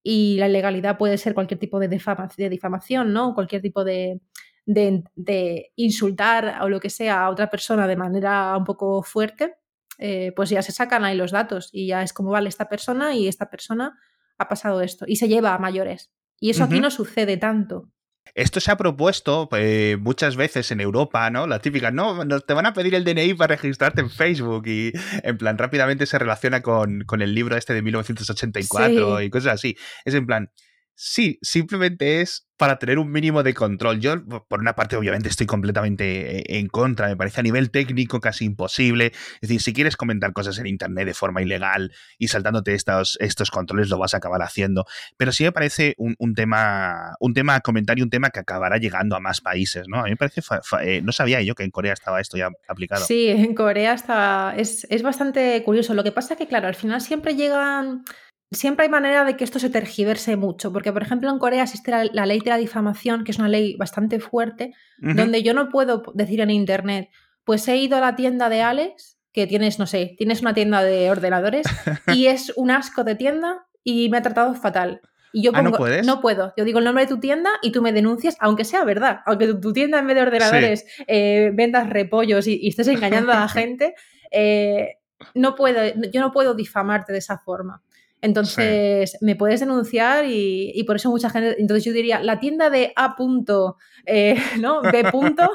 y la ilegalidad puede ser cualquier tipo de, de difamación, ¿no? Cualquier tipo de, de, insultar o lo que sea a otra persona de manera un poco fuerte, eh, pues ya se sacan ahí los datos y ya es como vale esta persona y esta persona ha pasado esto y se lleva a mayores. Y eso aquí no sucede tanto. Esto se ha propuesto eh, muchas veces en Europa, ¿no? La típica, no, te van a pedir el DNI para registrarte en Facebook y en plan rápidamente se relaciona con, el libro este de 1984 y cosas así. Es en plan, Sí, simplemente es para tener un mínimo de control. Yo, por una parte, obviamente estoy completamente eh, en contra, me parece a nivel técnico casi imposible. Es decir, si quieres comentar cosas en Internet de forma ilegal y saltándote estos, estos controles, lo vas a acabar haciendo. Pero sí me parece un, tema, un tema a comentar y un tema que acabará llegando a más países, ¿no? A mí me parece, eh, no sabía yo que en Corea estaba esto ya aplicado. Sí, en Corea está, es, es bastante curioso. Lo que pasa es que, claro, al final siempre llegan siempre hay manera de que esto se tergiverse mucho, porque por ejemplo en Corea existe la, ley de la difamación, que es una ley bastante fuerte, donde yo no puedo decir en Internet, pues he ido a la tienda de Alex, que tienes, no sé, tienes una tienda de ordenadores y es un asco de tienda y me ha tratado fatal. Y yo ah, ¿no, puedes? no puedo. Yo digo el nombre de tu tienda y tú me denuncias, aunque sea verdad. Aunque tu, tienda en vez de ordenadores eh, vendas repollos y, estés engañando a la gente, eh, no puedo, yo no puedo difamarte de esa forma. Entonces, me puedes denunciar y, por eso mucha gente. Entonces, yo diría, la tienda de A. Punto, eh, ¿no? B. Punto,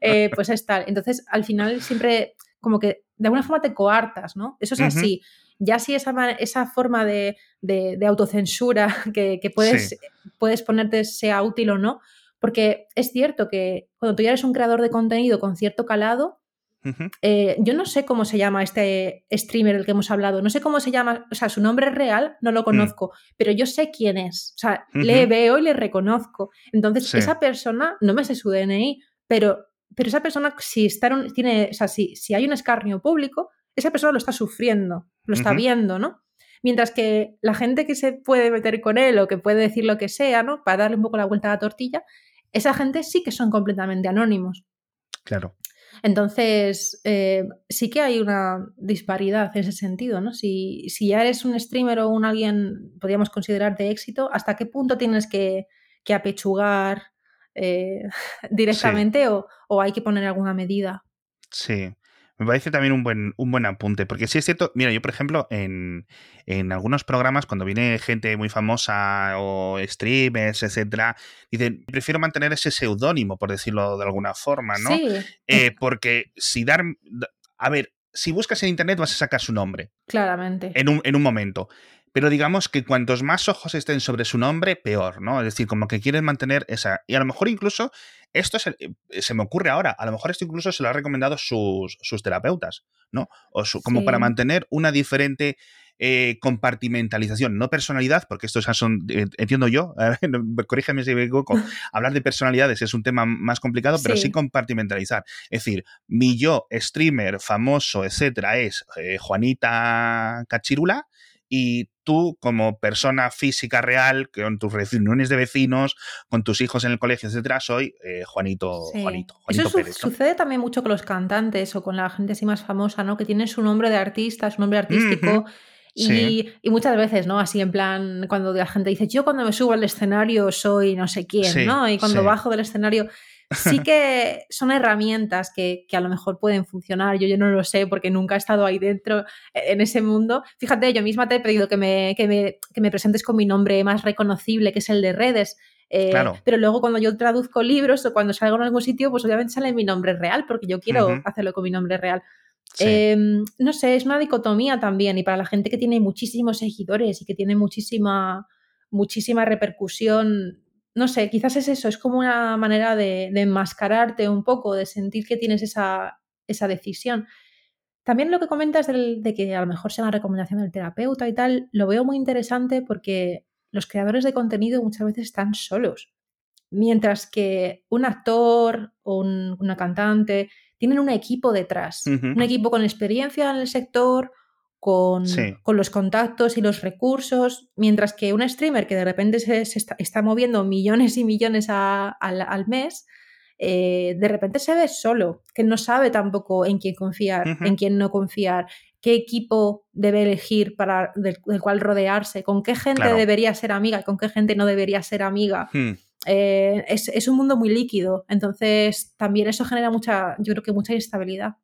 eh, pues es tal. Entonces, al final, siempre como que de alguna forma te coartas, ¿no? Eso es así. Ya si esa, esa forma de, autocensura que, puedes, puedes ponerte sea útil o no, porque es cierto que cuando tú ya eres un creador de contenido con cierto calado, eh, yo no sé cómo se llama este streamer del que hemos hablado, no sé cómo se llama, o sea, su nombre real no lo mm. conozco, pero yo sé quién es, o sea, le veo y le reconozco. Entonces, esa persona, no me sé su DNI, pero, pero esa persona, si, está tiene, o sea, si, si, hay un escarnio público, esa persona lo está sufriendo, lo está viendo, ¿no? Mientras que la gente que se puede meter con él o que puede decir lo que sea, ¿no? Para darle un poco la vuelta a la tortilla, esa gente sí que son completamente anónimos. Claro. Entonces, eh, sí que hay una disparidad en ese sentido, ¿no? Si, si, ya eres un streamer o un alguien, podríamos considerar de éxito, ¿hasta qué punto tienes que, apechugar eh, directamente o, o, hay que poner alguna medida? Sí. Me parece también un buen, un buen apunte, porque sí es cierto, mira, yo por ejemplo, en, algunos programas, cuando viene gente muy famosa o streamers, etcétera, dicen, prefiero mantener ese seudónimo, por decirlo de alguna forma, ¿no? Sí. Eh, porque si dar, a ver, si buscas en internet vas a sacar su nombre. Claramente. En un, en un momento pero digamos que cuantos más ojos estén sobre su nombre, peor, ¿no? Es decir, como que quieren mantener esa. Y a lo mejor incluso, esto se, eh, se me ocurre ahora, a lo mejor esto incluso se lo ha recomendado sus, sus terapeutas, ¿no? O como para mantener una diferente eh, compartimentalización, no personalidad, porque esto son, eh, entiendo yo, corrígeme si me equivoco, hablar de personalidades es un tema más complicado, pero sí, compartimentalizar. Es decir, mi yo, streamer, famoso, etcétera, es Juanita Cachirula y tú como persona física real, con tus reuniones de vecinos, con tus hijos en el colegio, etcétera, soy eh, Juanito, Juanito, Eso sucede también mucho con los cantantes o con la gente así más famosa, ¿no? Que tienen su nombre de artista, su nombre artístico. Y, muchas veces, ¿no? Así en plan, cuando la gente dice, yo cuando me subo al escenario soy no sé quién, ¿no? Y cuando bajo del escenario sí que son herramientas que, a lo mejor pueden funcionar. Yo, yo no lo sé porque nunca he estado ahí dentro e, en ese mundo. Fíjate, yo misma te he pedido que me, que me, que me presentes con mi nombre más reconocible, que es el de redes. Eh, pero luego cuando yo traduzco libros o cuando salgo en algún sitio, pues obviamente sale mi nombre real porque yo quiero hacerlo con mi nombre real. Em, no sé, es una dicotomía también y para la gente que tiene muchísimos seguidores y que tiene muchísima, muchísima repercusión, no sé, quizás es eso, es como una manera de, enmascararte un poco, de sentir que tienes esa, esa decisión. También lo que comentas de que a lo mejor sea una recomendación del terapeuta y tal, lo veo muy interesante porque los creadores de contenido muchas veces están solos, mientras que un actor o una cantante tienen un equipo detrás, un equipo con experiencia en el sector, con, con, los contactos y los recursos, mientras que un streamer que de repente se, está, moviendo millones y millones al, mes, eh, de repente se ve solo, que no sabe tampoco en quién confiar, en quién no confiar, qué equipo debe elegir para del, cual rodearse, con qué gente debería ser amiga y con qué gente no debería ser amiga. Hmm. Eh, es, un mundo muy líquido, entonces también eso genera mucha, yo creo que mucha inestabilidad.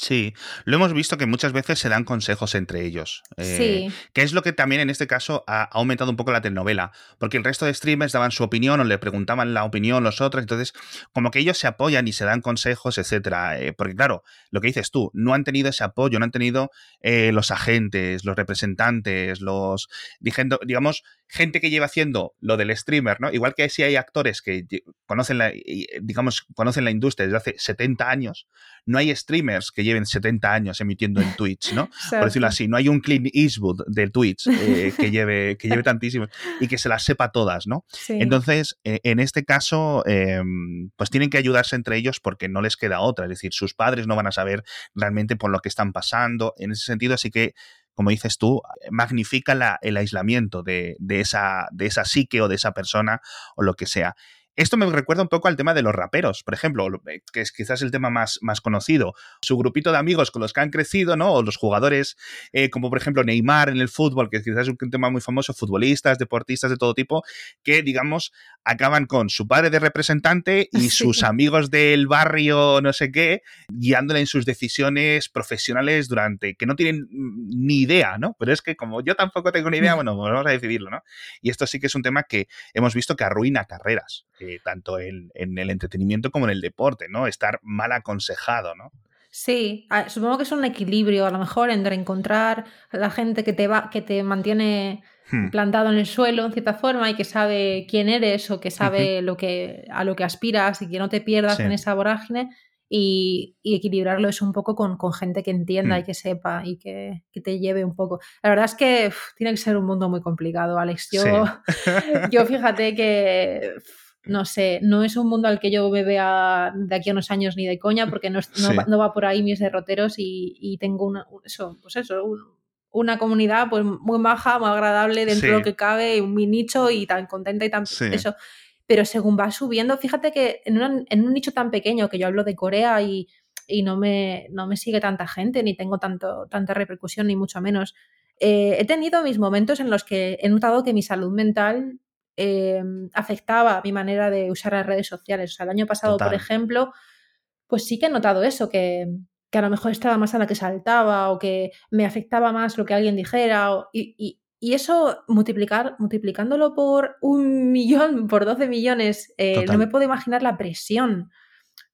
Sí, lo hemos visto que muchas veces se dan consejos entre ellos. Eh, sí. Que es lo que también en este caso ha aumentado un poco la telenovela. Porque el resto de streamers daban su opinión o le preguntaban la opinión los otros. Entonces, como que ellos se apoyan y se dan consejos, etcétera. Eh, porque, claro, lo que dices tú, no han tenido ese apoyo, no han tenido los agentes, los representantes, los. digamos, gente que lleva haciendo lo del streamer, ¿no? Igual que si hay actores que conocen la, digamos, conocen la industria desde hace 70 años, no hay streamers que lleven 70 años emitiendo en Twitch, ¿no? Por decirlo así, no hay un Clint Eastwood de Twitch eh, que, lleve, que lleve tantísimos y que se las sepa todas, ¿no? Entonces, eh, en este caso, em, pues tienen que ayudarse entre ellos porque no les queda otra, es decir, sus padres no van a saber realmente por lo que están pasando, en ese sentido, así que como dices tú, magnifica el aislamiento de, esa, de esa psique o de esa persona o lo que sea. Esto me recuerda un poco al tema de los raperos, por ejemplo, eh, que es quizás el tema más, más conocido. Su grupito de amigos con los que han crecido, ¿no? O los jugadores, eh, como por ejemplo Neymar en el fútbol, que quizás es un tema muy famoso, futbolistas, deportistas de todo tipo, que, digamos, acaban con su padre de representante y sus amigos del barrio, no sé qué, guiándole en sus decisiones profesionales durante, que no tienen ni idea, ¿no? Pero es que como yo tampoco tengo ni idea, bueno, pues vamos a decidirlo, ¿no? Y esto sí que es un tema que hemos visto que arruina carreras. Eh, tanto en, el entretenimiento como en el deporte, ¿no? Estar mal aconsejado, ¿no? Sí, supongo que es un equilibrio, a lo mejor, entre encontrar la gente que te va, que te mantiene hmm. plantado en el suelo en cierta forma y que sabe quién eres o que sabe lo que, a lo que aspiras y que no te pierdas en esa vorágine y, equilibrarlo es un poco con, gente que entienda hmm. y que sepa y que, te lleve un poco. La verdad es que tiene que ser un mundo muy complicado, Alex. Yo, yo fíjate que no sé, no es un mundo al que yo me vea de aquí a unos años ni de coña, porque no, no, va, por ahí mis derroteros y, tengo una, eso, pues eso, una comunidad pues muy maja, muy agradable dentro de lo que cabe, mi nicho y tan contenta y tan eso. Pero según va subiendo, fíjate que en, un nicho tan pequeño que yo hablo de Corea y, no, me, no me sigue tanta gente, ni tengo tanto, tanta repercusión, ni mucho menos. Eh, he tenido mis momentos en los que he notado que mi salud mental Em, afectaba mi manera de usar las redes sociales. O sea, el año pasado, por ejemplo, pues sí que he notado eso, que, a lo mejor estaba más a la que saltaba o que me afectaba más lo que alguien dijera. y, eso, multiplicar, multiplicándolo por un millón, por 12 millones, eh, no me puedo imaginar la presión.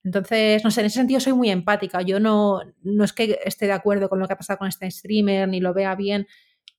Entonces, no sé, en ese sentido soy muy empática. Yo no, no es que esté de acuerdo con lo que ha pasado con este streamer, ni lo vea bien,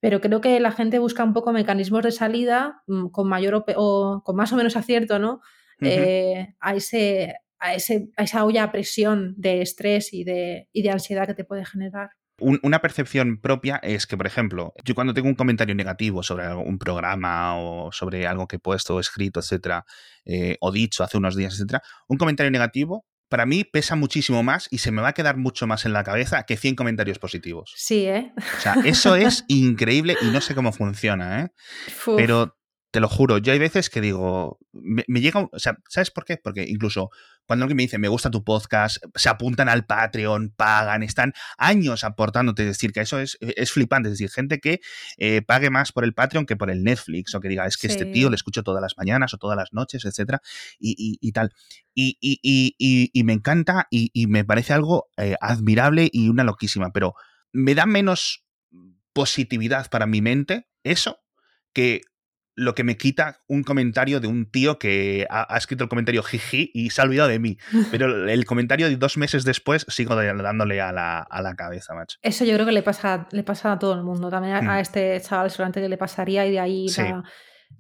pero creo que la gente busca un poco mecanismos de salida mm, con mayor o, con más o menos acierto, ¿no? Eh, a, ese, a, ese, a esa olla a presión de estrés y de, y de ansiedad que te puede generar. una percepción propia es que, por ejemplo, yo cuando tengo un comentario negativo sobre un programa o sobre algo que he puesto, o escrito, etcétera, eh, o dicho hace unos días, etcétera, un comentario negativo para mí pesa muchísimo más y se me va a quedar mucho más en la cabeza que 100 comentarios positivos. Sí, ¿eh? O sea, eso es increíble y no sé cómo funciona, ¿eh? Pero te lo juro, yo hay veces que digo, me, llega, o sea, ¿sabes por qué? Porque incluso cuando alguien me dice, me gusta tu podcast, se apuntan al Patreon, pagan, están años aportándote, es decir, que eso es, es flipante, es decir, gente que eh, pague más por el Patreon que por el Netflix, o que diga, es que este tío le escucho todas las mañanas o todas las noches, etcétera, y, tal. Y, y, me encanta y, me parece algo eh, admirable y una loquísima, pero me da menos positividad para mi mente eso que lo que me quita un comentario de un tío que ha, escrito el comentario jiji y se ha olvidado de mí. Pero el comentario de dos meses después sigo dándole a la, a la cabeza, macho. Eso yo creo que le pasa, le pasa a todo el mundo. También a, mm. este chaval solamente que le pasaría y de ahí...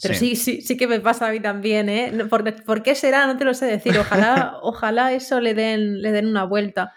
Pero sí. sí. sí, que me pasa a mí también, ¿eh? ¿Por, qué será? No te lo sé decir. Ojalá, ojalá eso le den, le den una vuelta.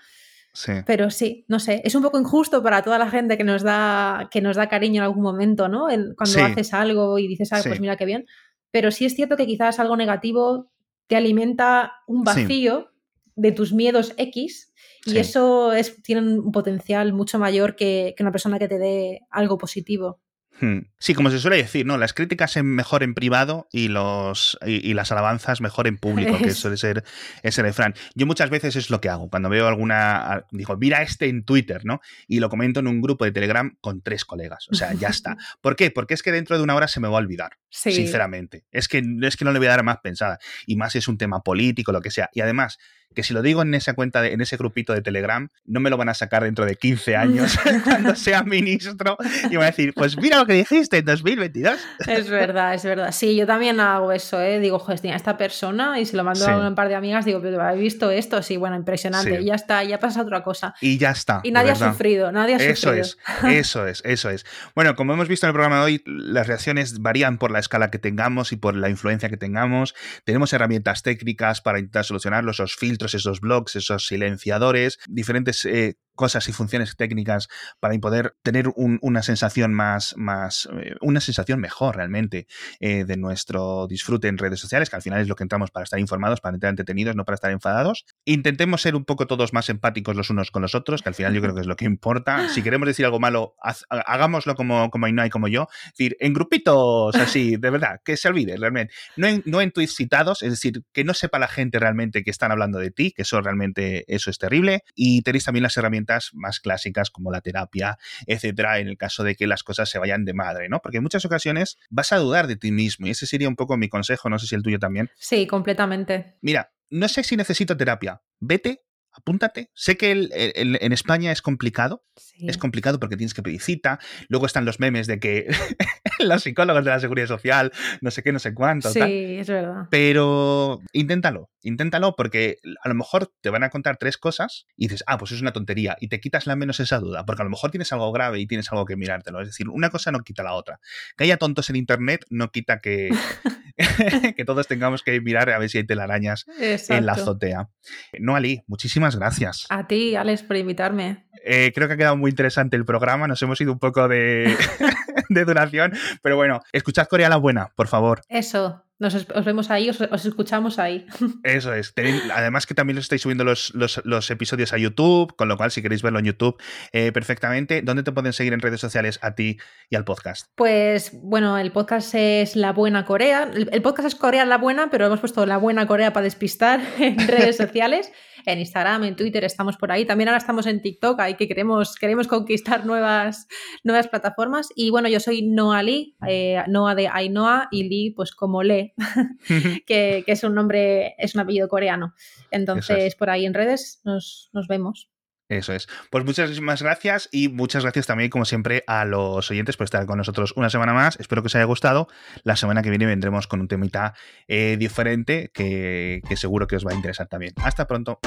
Pero sí, no sé, es un poco injusto para toda la gente que nos da, que nos da cariño en algún momento, ¿no? cuando haces algo y dices, ah, pues mira qué bien. Pero sí es cierto que quizás algo negativo te alimenta un vacío de tus miedos X y eso es, tiene un potencial mucho mayor que, que una persona que te dé algo positivo. Hmm. Sí, como se suele decir, ¿no? Las críticas en mejor en privado y los y, las alabanzas mejor en público, que suele ser ese refrán. Yo muchas veces es lo que hago. Cuando veo alguna. Digo, mira este en Twitter, ¿no? Y lo comento en un grupo de Telegram con tres colegas. O sea, ya está. ¿Por qué? Porque es que dentro de una hora se me va a olvidar. Sinceramente. Es que, es que no le voy a dar más pensada. Y más si es un tema político, lo que sea. Y además, que si lo digo en esa cuenta, de, en ese grupito de Telegram, no me lo van a sacar dentro de 15 años cuando sea ministro y van a decir, pues mira lo que dijiste en 2022. Es verdad, es verdad. Sí, yo también hago eso, ¿eh? Digo, joder, esta persona y se lo mando a un par de amigas, digo, pero ¿habéis visto esto? Sí, bueno, impresionante. Y ya está, ya pasa otra cosa. Y ya está. Y nadie ha sufrido, nadie ha eso sufrido. Eso es, eso es, eso es. Bueno, como hemos visto en el programa de hoy, las reacciones varían por la escala que tengamos y por la influencia que tengamos. Tenemos herramientas técnicas para intentar solucionarlos, esos filtros, esos blogs, esos silenciadores, diferentes eh, cosas y funciones técnicas para poder tener una sensación más, más eh, una sensación mejor realmente eh, de nuestro disfrute en redes sociales, que al final es lo que entramos para estar informados, para estar entretenidos, no para estar enfadados. Intentemos ser un poco todos más empáticos los unos con los otros, que al final yo creo que es lo que importa. Si queremos decir algo malo, hagámoslo como, como como yo. Es decir, en grupitos así, de verdad, que se olvide realmente. No en, no en tweets citados, es decir, que no sepa la gente realmente que están hablando de ti, que eso realmente eso es terrible. Y tenéis también las herramientas más clásicas como la terapia, etcétera, en el caso de que las cosas se vayan de madre, ¿no? Porque en muchas ocasiones vas a dudar de ti mismo y ese sería un poco mi consejo, no sé si el tuyo también. Sí, completamente. Mira, no sé si necesito terapia. Vete apúntate. Sé que en España es complicado. Es complicado porque tienes que pedir cita. Luego están los memes de que los psicólogos de la seguridad social, no sé qué, no sé cuánto. Sí, es verdad. Pero inténtalo, inténtalo porque a lo mejor te van a contar tres cosas y dices, ah, pues es una tontería y te quitas la menos esa duda porque a lo mejor tienes algo grave y tienes algo que mirártelo. Es decir, una cosa no quita la otra. Que haya tontos en Internet no quita que, que todos tengamos que mirar a ver si hay telarañas en la azotea. No, Ali, muchísimas gracias. A ti, Alex, por invitarme. Eh, creo que ha quedado muy interesante el programa. Nos hemos ido un poco de, de duración, pero bueno, escuchad Corea la Buena, por favor. Eso, nos, os vemos ahí, os, escuchamos ahí. Eso es. además que también os estáis subiendo los, los, episodios a YouTube, con lo cual si queréis verlo en YouTube eh, perfectamente, ¿dónde te pueden seguir en redes sociales a ti y al podcast? Pues bueno, el podcast es La Buena Corea. El, podcast es Corea la Buena, pero hemos puesto La Buena Corea para despistar en redes sociales. En Instagram, en Twitter, estamos por ahí. También ahora estamos en TikTok, ahí que queremos, queremos conquistar nuevas, nuevas plataformas. Y bueno, yo soy Noa Lee, eh, Noa de Ainoa y Lee, pues como Le que, es un nombre, es un apellido coreano. Entonces, por ahí en redes nos, nos vemos. Eso es. Pues muchísimas gracias y muchas gracias también, como siempre, a los oyentes por estar con nosotros una semana más. Espero que os haya gustado. La semana que viene vendremos con un temita eh, diferente que, que seguro que os va a interesar también. Hasta pronto.